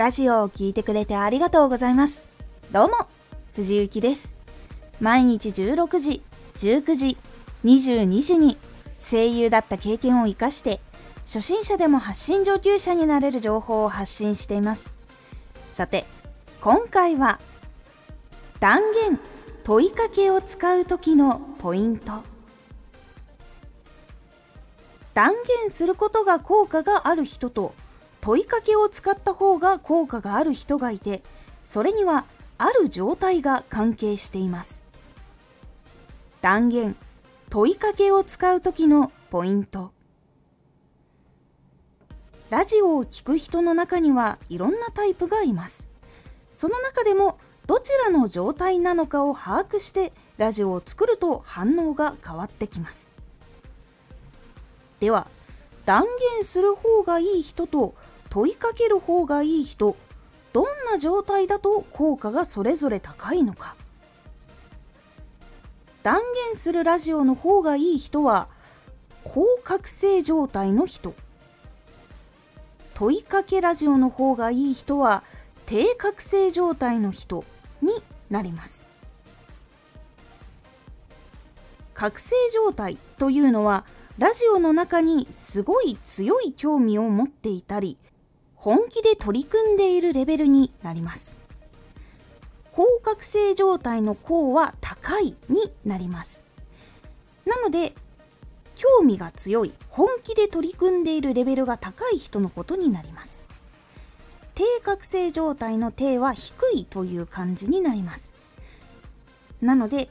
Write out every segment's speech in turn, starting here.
ラジオを聴いてくれてありがとうございます。どうも、藤幸です。毎日16時、19時、22時に声優だった経験を活かして、初心者でも発信上級者になれる情報を発信しています。さて、今回は、断言、問いかけを使う時のポイント。断言することが効果がある人と問いかけを使った方が効果がある人がいてそれにはある状態が関係しています。断言問いかけを使う時のポイント。ラジオを聴く人の中にはいろんなタイプがいます。その中でもどちらの状態なのかを把握してラジオを作ると反応が変わってきます。では断言する方がいい人と問いかける方がいい人どんな状態だと効果がそれぞれ高いのか。断言するラジオの方がいい人は高覚醒状態の人。問いかけラジオの方がいい人は低覚醒状態の人になります。覚醒状態というのはラジオの中にすごい強い興味を持っていたり本気で取り組んでいるレベルになります。高覚醒状態の高は高いになります。なので、興味が強い、本気で取り組んでいるレベルが高い人のことになります。低覚醒状態の低は低いという感じになります。なので、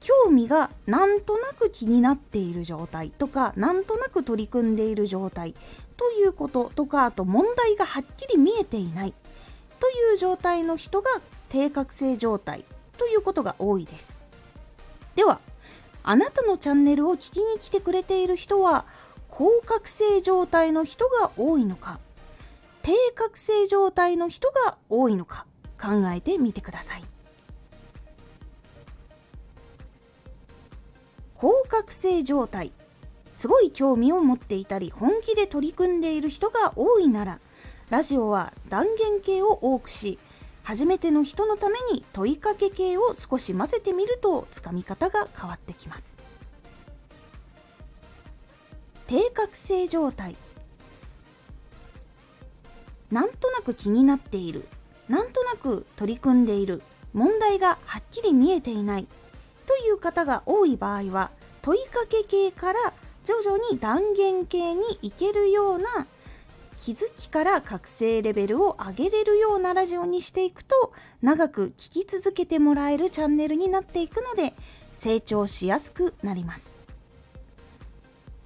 興味がなんとなく気になっている状態とかなんとなく取り組んでいる状態ということとかあと問題がはっきり見えていないという状態の人が低覚醒状態ということが多いです。ではあなたのチャンネルを聞きに来てくれている人は高覚醒状態の人が多いのか低覚醒状態の人が多いのか考えてみてください。高覚醒状態。すごい興味を持っていたり本気で取り組んでいる人が多いならラジオは断言系を多くし初めての人のために問いかけ系を少し混ぜてみるとつかみ方が変わってきます。低覚醒状態。なんとなく気になっている。なんとなく取り組んでいる。問題がはっきり見えていない。という方が多い場合は問いかけ系から徐々に断言系に行けるような気づきから覚醒レベルを上げれるようなラジオにしていくと長く聞き続けてもらえるチャンネルになっていくので成長しやすくなります。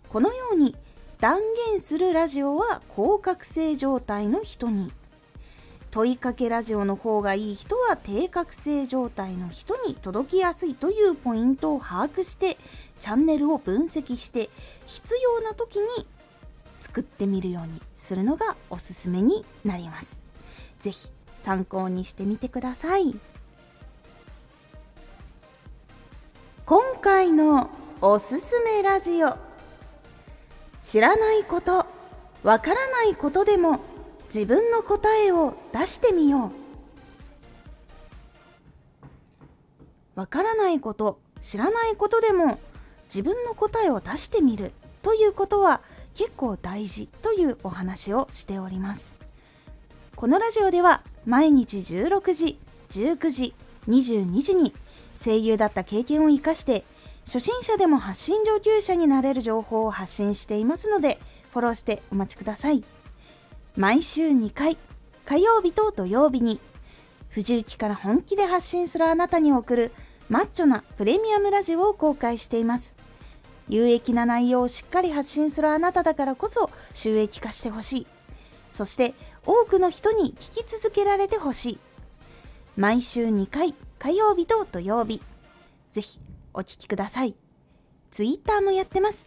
このように断言するラジオは高覚醒状態の人に問いかけラジオの方がいい人は低覚醒状態の人に届きやすいというポイントを把握してチャンネルを分析して必要な時に作ってみるようにするのがおすすめになります。是非参考にしてみてください。今回のおすすめラジオ知らないことわからないことでも自分の答えを出してみようわからないこと知らないことでも自分の答えを出してみるということは結構大事というお話をしておりますこのラジオでは毎日16時19時22時に声優だった経験を生かして初心者でも発信上級者になれる情報を発信していますのでフォローしてお待ちください。毎週2回、火曜日と土曜日に、藤雪から本気で発信するあなたに送るマッチョなプレミアムラジオを公開しています。有益な内容をしっかり発信するあなただからこそ収益化してほしい。そして多くの人に聞き続けられてほしい。毎週2回、火曜日と土曜日。ぜひお聴きください。ツイッターもやってます。